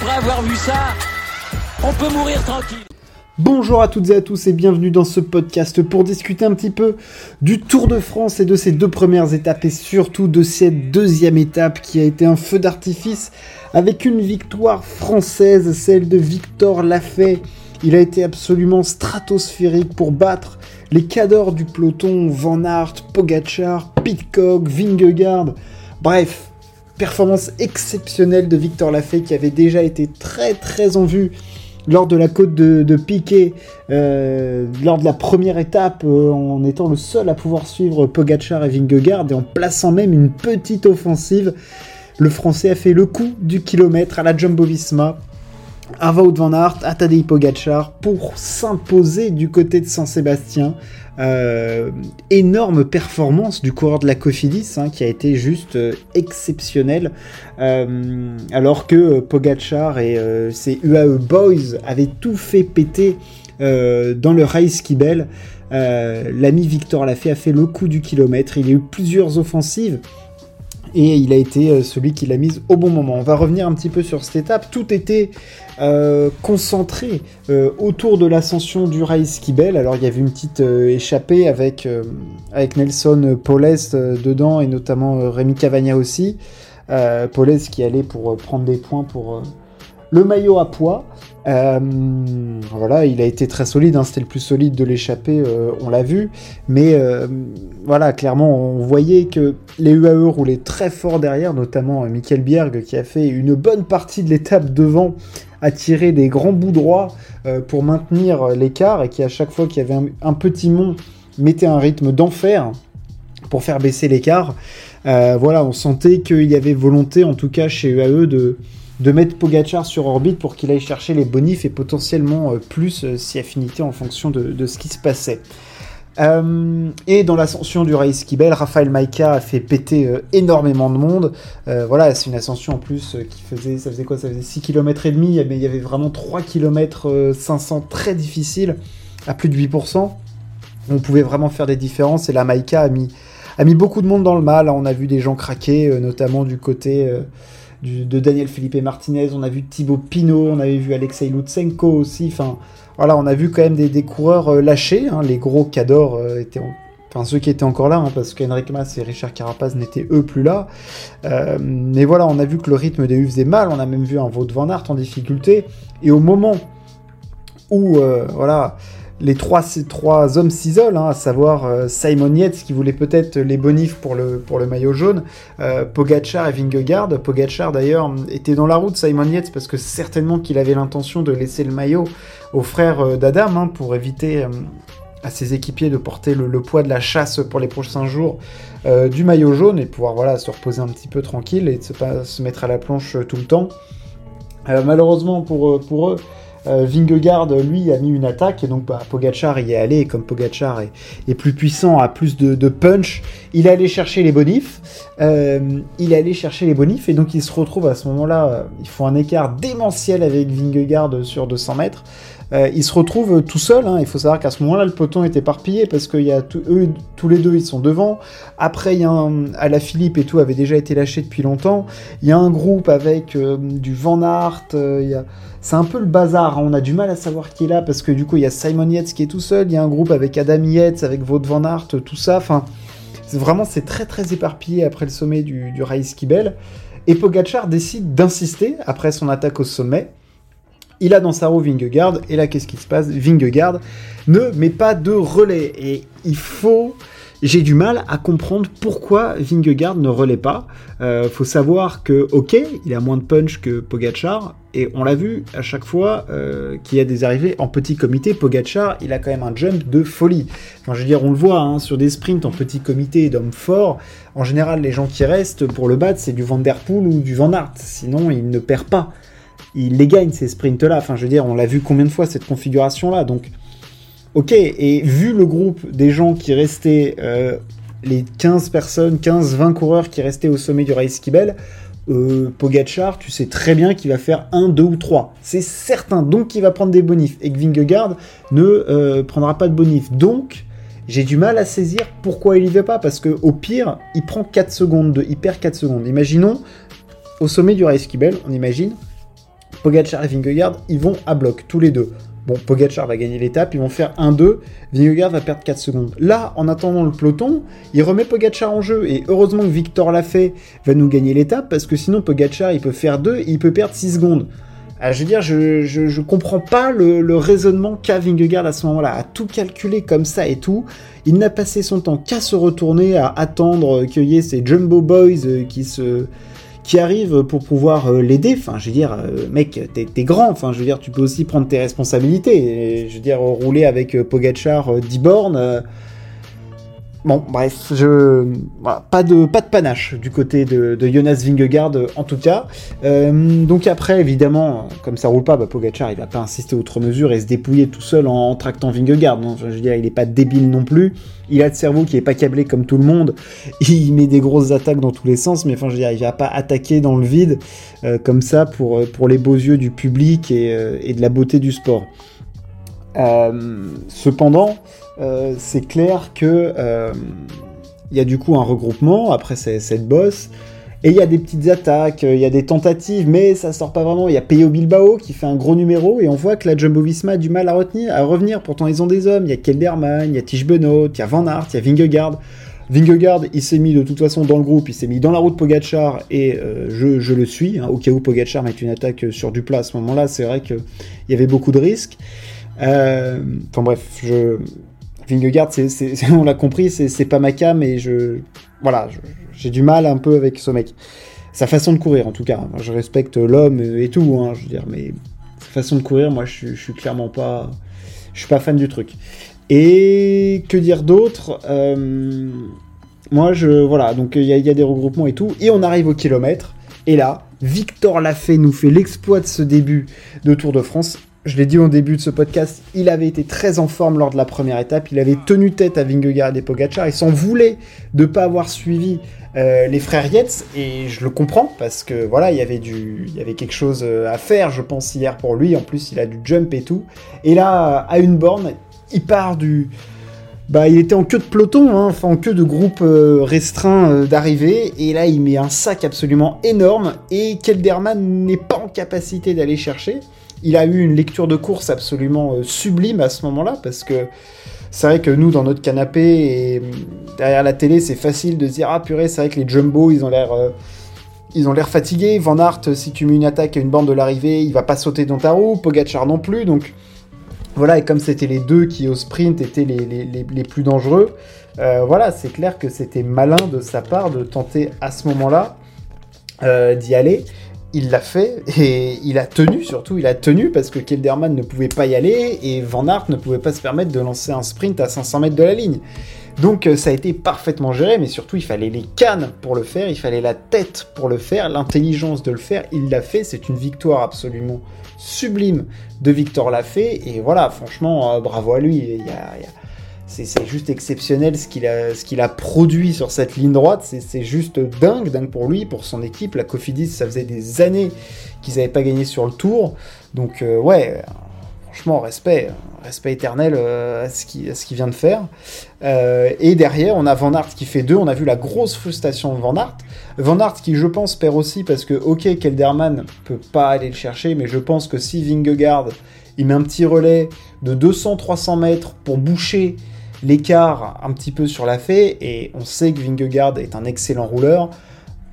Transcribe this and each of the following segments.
après avoir vu ça, on peut mourir tranquille. Bonjour à toutes et à tous et bienvenue dans ce podcast pour discuter un petit peu du Tour de France et de ses deux premières étapes et surtout de cette deuxième étape qui a été un feu d'artifice avec une victoire française, celle de Victor Lafay. Il a été absolument stratosphérique pour battre les cadors du peloton Van Aert, Pogachar, Pitcock, Vingegaard. Bref, performance exceptionnelle de Victor Lafay qui avait déjà été très très en vue lors de la côte de, Piquet, euh, lors de la première étape, euh, en étant le seul à pouvoir suivre Pogachar et Vingegaard et en plaçant même une petite offensive, le Français a fait le coup du kilomètre à la Jumbo-Visma à van Aert, à Tadej Pogacar pour s'imposer du côté de Saint-Sébastien. Euh, énorme performance du coureur de la Cofidis hein, qui a été juste euh, exceptionnel euh, alors que Pogachar et ses UAE Boys avaient tout fait péter dans le Race Kibel. L'ami Victor Lafay a fait le coup du kilomètre. Il y a eu plusieurs offensives et il a été euh, celui qui l'a mise au bon moment. On va revenir un petit peu sur cette étape. Tout était euh, concentré euh, autour de l'ascension du Race Kibel. Alors il y avait une petite échappée avec, avec Nelson Poles dedans et notamment Rémi Cavagna aussi. Poles qui allait pour prendre des points pour le maillot à poids. Euh, voilà, il a été très solide, hein, c'était le plus solide de l'échappée, euh, on l'a vu. Mais euh, voilà, clairement, on voyait que les UAE roulaient très fort derrière, notamment Michael Bierg qui a fait une bonne partie de l'étape devant, a tiré des grands bouts droits pour maintenir l'écart et qui, à chaque fois qu'il y avait un, petit mont, mettait un rythme d'enfer pour faire baisser l'écart. voilà, on sentait qu'il y avait volonté, en tout cas chez UAE, de de mettre Pogachar sur orbite pour qu'il aille chercher les bonifs et potentiellement euh, plus euh, si affinité en fonction de, ce qui se passait. Euh, et dans l'ascension du Race Kibel, Raphaël Maïka a fait péter énormément de monde. voilà, c'est une ascension en plus qui faisait, ça faisait quoi? Ça faisait 6 km et demi, mais il y avait vraiment 3 km 500 très difficiles, à plus de 8%. On pouvait vraiment faire des différences et la Maïka a mis, a mis beaucoup de monde dans le mal. On a vu des gens craquer, notamment du côté de Daniel Felipe Martinez, on a vu Thibaut Pinot, on avait vu Alexei Lutsenko aussi. Enfin, voilà, on a vu quand même des, coureurs euh, lâchés. Hein. les gros cadors euh, étaient, enfin ceux qui étaient encore là, hein, parce qu'Henrik Mas et Richard Carapaz n'étaient eux plus là. Euh, mais voilà, on a vu que le rythme des U faisait mal. On a même vu un Vaud Van en difficulté. Et au moment où, voilà les trois, hommes s'isolent, hein, à savoir euh, Simon Yates qui voulait peut-être les bonifs pour le, maillot jaune, euh, Pogachar et Vingegaard. Pogachar d'ailleurs était dans la route, Simon Yates, parce que certainement qu'il avait l'intention de laisser le maillot au frère euh, d'Adam hein, pour éviter à ses équipiers de porter le, poids de la chasse pour les prochains jours du maillot jaune et pouvoir voilà, se reposer un petit peu tranquille et de se, pas, se mettre à la planche tout le temps. malheureusement pour eux, euh, Vingegaard, lui, a mis une attaque, et donc bah, Pogachar y est allé, et comme Pogachar est, plus puissant, a plus de, punch, il est allé chercher les bonifs, euh, il est allé chercher les bonifs, et donc il se retrouve à ce moment-là, euh, il faut un écart démentiel avec Vingegaard sur 200 mètres, il se retrouve tout seul. Hein. Il faut savoir qu'à ce moment-là, le peloton est éparpillé parce qu'il y a eux, tous les deux, ils sont devant. Après, il y a à la Philippe et tout avait déjà été lâché depuis longtemps. Il y a un groupe avec du Van Aert. a c'est un peu le bazar. Hein. On a du mal à savoir qui est là parce que du coup, il y a Simon Yates qui est tout seul. Il y a un groupe avec Adam Yates, avec Vaud Van Aert, tout ça. Enfin, vraiment, c'est très très éparpillé après le sommet du, du Race Kibel. Et Pogachar décide d'insister après son attaque au sommet. Il a dans sa roue Vingegaard. Et là, qu'est-ce qui se passe? Vingegaard ne met pas de relais. Et il faut j'ai du mal à comprendre pourquoi Vingegaard ne relaie pas. Euh, faut savoir que, ok, il a moins de punch que Pogachar, et on l'a vu à chaque fois euh, qu'il y a des arrivées en petit comité. Pogachar, il a quand même un jump de folie. Enfin, je veux dire, on le voit hein, sur des sprints en petit comité d'hommes forts. En général, les gens qui restent pour le battre, c'est du Van Der Poel ou du Van Aert. Sinon, il ne perd pas. Il les gagne ces sprints-là. Enfin, je veux dire, on l'a vu combien de fois cette configuration-là. Donc, Ok, et vu le groupe des gens qui restaient, euh, les 15 personnes, 15-20 coureurs qui restaient au sommet du Race Kibel, euh, Pogachar, tu sais très bien qu'il va faire 1, 2 ou 3. C'est certain, donc il va prendre des bonifs. Et que Vingegaard ne euh, prendra pas de bonifs. Donc, j'ai du mal à saisir pourquoi il y va pas. Parce que au pire, il prend 4 secondes, de, il perd 4 secondes. Imaginons, au sommet du Race Kibel, on imagine, Pogacar et Vingegaard, ils vont à bloc, tous les deux. Bon, Pogacar va gagner l'étape, ils vont faire 1-2, Vingegaard va perdre 4 secondes. Là, en attendant le peloton, il remet Pogacar en jeu, et heureusement que Victor l'a fait, va nous gagner l'étape, parce que sinon Pogacar, il peut faire 2 et il peut perdre 6 secondes. Ah, je veux dire, je, je, comprends pas le, raisonnement qu'a Vingegaard à ce moment-là, à tout calculer comme ça et tout. Il n'a passé son temps qu'à se retourner, à attendre qu'il y ait ces Jumbo Boys euh, qui se qui arrivent pour pouvoir euh, l'aider. Enfin, je veux dire, euh, mec, t'es grand. Enfin, je veux dire, tu peux aussi prendre tes responsabilités. je veux dire, rouler avec Pogachar 10 bornes Bon, bref, pas de de panache du côté de, Jonas Vingegaard en tout cas. Euh, donc après, évidemment, comme ça roule pas, bah, Pogacar il va pas insister outre mesure et se dépouiller tout seul en, tractant Vingegaard. je veux dire, il est pas débile non plus. Il a le cerveau qui est pas câblé comme tout le monde. Il met des grosses attaques dans tous les sens, mais enfin, je veux dire, il va pas attaquer dans le vide euh, comme ça pour les beaux yeux du public et, euh, et de la beauté du sport. Cependant, euh, c'est clair que euh, il y a du coup un regroupement après cette boss. Et il y a des petites attaques, il y a des tentatives, mais ça sort pas vraiment. Il y a Peyo Bilbao qui fait un gros numéro, et on voit que la Jumbo Visma a du mal à, retenir, à revenir. Pourtant, ils ont des hommes. Il y a Kelderman, il y a Tish Benoît, il y a Van Aert, il y a Vingegaard. Vingegaard, il s'est mis de toute façon dans le groupe, il s'est mis dans la route Pogachar, et euh, je, le suis. Hein, au cas où Pogachar met une attaque sur du plat à ce moment-là, c'est vrai qu'il y avait beaucoup de risques. Enfin bref, je, Vingegaard, on l'a compris, c'est pas ma cam et je, voilà, j'ai du mal un peu avec ce mec. Sa façon de courir, en tout cas. je respecte l'homme et tout, hein, je veux dire, mais sa façon de courir, moi, je, suis clairement pas, je suis pas fan du truc. Et que dire d'autre euh, Moi, je, voilà, donc il y, y, a des regroupements et tout, et on arrive au kilomètre. Et là, Victor Lafay nous fait l'exploit de ce début de Tour de France je l'ai dit au début de ce podcast, il avait été très en forme lors de la première étape. Il avait tenu tête à Vingegaard et Pogacar. Il s'en voulait de ne pas avoir suivi euh, les frères Yates et je le comprends parce que voilà, il y avait du, il avait quelque chose euh, à faire, je pense hier pour lui. En plus, il a du jump et tout. Et là, à une borne, il part du, bah, il était en queue de peloton, hein, enfin en queue de groupe euh, restreint d'arrivée, et là il met un sac absolument énorme, et Kelderman n'est pas en capacité d'aller chercher il a eu une lecture de course absolument euh, sublime à ce moment-là, parce que c'est vrai que nous, dans notre canapé et derrière la télé, c'est facile de se dire Ah purée, c'est vrai que les Jumbo, ils ont l'air. Euh, ils ont l'air fatigués. Van Aert, si tu mets une attaque à une bande de l'arrivée, il va pas sauter dans ta roue. Pogachar non plus. Donc voilà, et comme c'était les deux qui au sprint étaient les, plus dangereux, euh, voilà, c'est clair que c'était malin de sa part de tenter à ce moment-là d'y aller il l'a fait et il a tenu surtout, il a tenu parce que Kelderman ne pouvait pas y aller et Van Aert ne pouvait pas se permettre de lancer un sprint à 500 mètres de la ligne. Donc euh, ça a été parfaitement géré, mais surtout il fallait les cannes pour le faire, il fallait la tête pour le faire, l'intelligence de le faire, il l'a fait, c'est une victoire absolument sublime de Victor Lafay et voilà, franchement, euh, bravo à lui, c'est juste exceptionnel ce qu'il a, produit sur cette ligne droite. C'est juste dingue, dingue pour lui, pour son équipe. La Cofidis, ça faisait des années qu'ils n'avaient pas gagné sur le tour. Donc, euh, ouais, franchement, respect, respect éternel euh, à ce qu'il vient de faire. Euh, et derrière, on a Van Aert qui fait deux. On a vu la grosse frustration de Van Aert. Van Aert qui, je pense, perd aussi parce que, ok, Kelderman peut pas aller le chercher, mais je pense que si Vingegaard il met un petit relais de 200-300 mètres pour boucher l'écart un petit peu sur la fée, et on sait que Vingegaard est un excellent rouleur,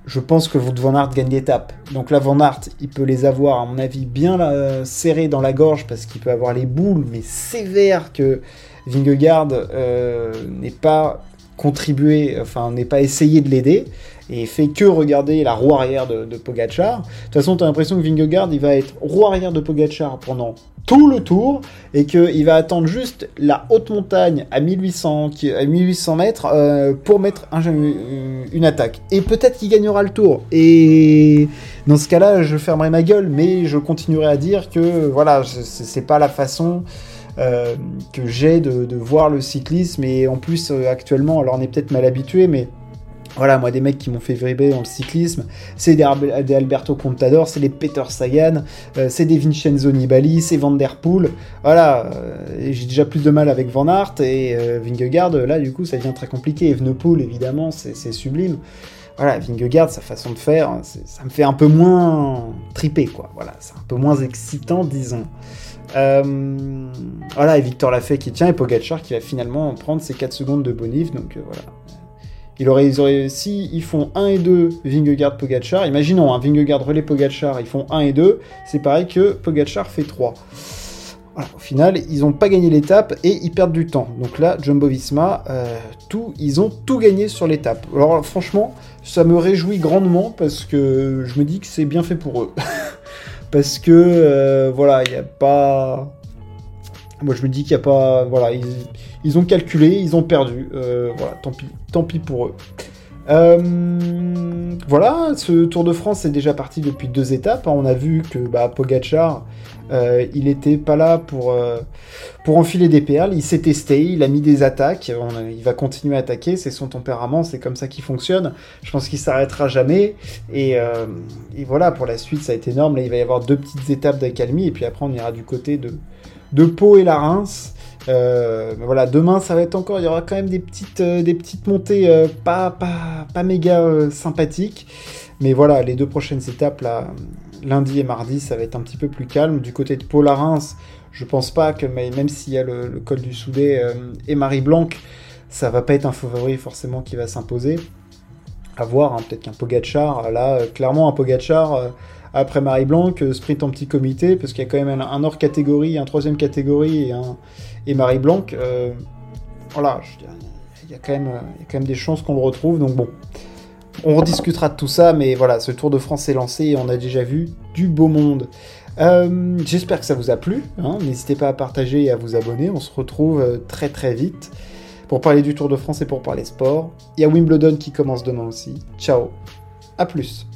je pense que Van Aert gagne l'étape. Donc là, Van Aert, il peut les avoir, à mon avis, bien euh, serrés dans la gorge, parce qu'il peut avoir les boules, mais sévères que Vingegaard euh, n'est pas contribué, enfin, n'est pas essayé de l'aider et fait que regarder la roue arrière de, de Pogachar. De toute façon, tu as l'impression que Vingegaard, il va être roue arrière de Pogachar pendant tout le tour et qu'il va attendre juste la haute montagne à 1800, à 1800 mètres euh, pour mettre un, une attaque. Et peut-être qu'il gagnera le tour. Et dans ce cas-là, je fermerai ma gueule, mais je continuerai à dire que voilà, c'est pas la façon. Euh, que j'ai de, voir le cyclisme et en plus euh, actuellement alors on est peut-être mal habitué mais voilà, moi, des mecs qui m'ont fait vibrer dans le cyclisme, c'est des, Alberto Contador, c'est des Peter Sagan, euh, c'est des Vincenzo Nibali, c'est Van Der Poel. Voilà, j'ai déjà plus de mal avec Van Aert et euh, Vingegaard, là, du coup, ça devient très compliqué. Evenepoel, évidemment, c'est sublime. Voilà, Vingegaard, sa façon de faire, ça me fait un peu moins triper, quoi. Voilà, c'est un peu moins excitant, disons. Euh, voilà, et Victor Lafay qui tient, et Pogachar qui va finalement prendre ses 4 secondes de bonif, donc euh, voilà. Il aurait, ils auraient, si ils font 1 et 2 Vingegaard Pogachar, imaginons hein, Vingegaard relais Pogachar, ils font 1 et 2, c'est pareil que Pogachar fait 3. Au final, ils n'ont pas gagné l'étape et ils perdent du temps. Donc là, Jumbo Visma, euh, tout, ils ont tout gagné sur l'étape. Alors franchement, ça me réjouit grandement parce que je me dis que c'est bien fait pour eux. parce que euh, voilà, il n'y a pas. Moi, je me dis qu'il n'y a pas. Voilà, ils, ont calculé, ils ont perdu. Euh, voilà, tant pis, tant pis pour eux. Voilà, ce Tour de France est déjà parti depuis deux étapes. On a vu que bah, Pogachar euh, il était pas là pour, euh, pour enfiler des perles, il s'est testé, il a mis des attaques, il va continuer à attaquer, c'est son tempérament, c'est comme ça qu'il fonctionne. Je pense qu'il s'arrêtera jamais. Euh, et, voilà, pour la suite, ça a été énorme. Là, il va y avoir deux petites étapes d'accalmie, et puis après, on ira du côté de, de Pau et la Reims. Voilà, demain ça va être encore, il y aura quand même des petites, petites montées pas, pas, pas méga sympathiques. Mais voilà, les deux prochaines étapes là, lundi et mardi, ça va être un petit peu plus calme. Du côté de Paul Reims, je pense pas que, même s'il y a le, col du Soudet euh, et Marie Blanc, ça va pas être un favori forcément qui va s'imposer. À voir, hein, peut-être qu'un Pogachar, là, euh, clairement un Pogachar euh, après Marie Blanc, sprint en petit comité, parce qu'il y a quand même un, hors catégorie, un troisième catégorie et, un, et Marie Blanc. voilà, il y, a quand même, il y a quand même des chances qu'on le retrouve, donc bon on rediscutera de tout ça, mais voilà, ce Tour de France est lancé et on a déjà vu du beau monde. Euh, j'espère que ça vous a plu. Hein. N'hésitez pas à partager et à vous abonner. On se retrouve euh, très très vite pour parler du Tour de France et pour parler sport. Il y a Wimbledon qui commence demain aussi. Ciao, à plus.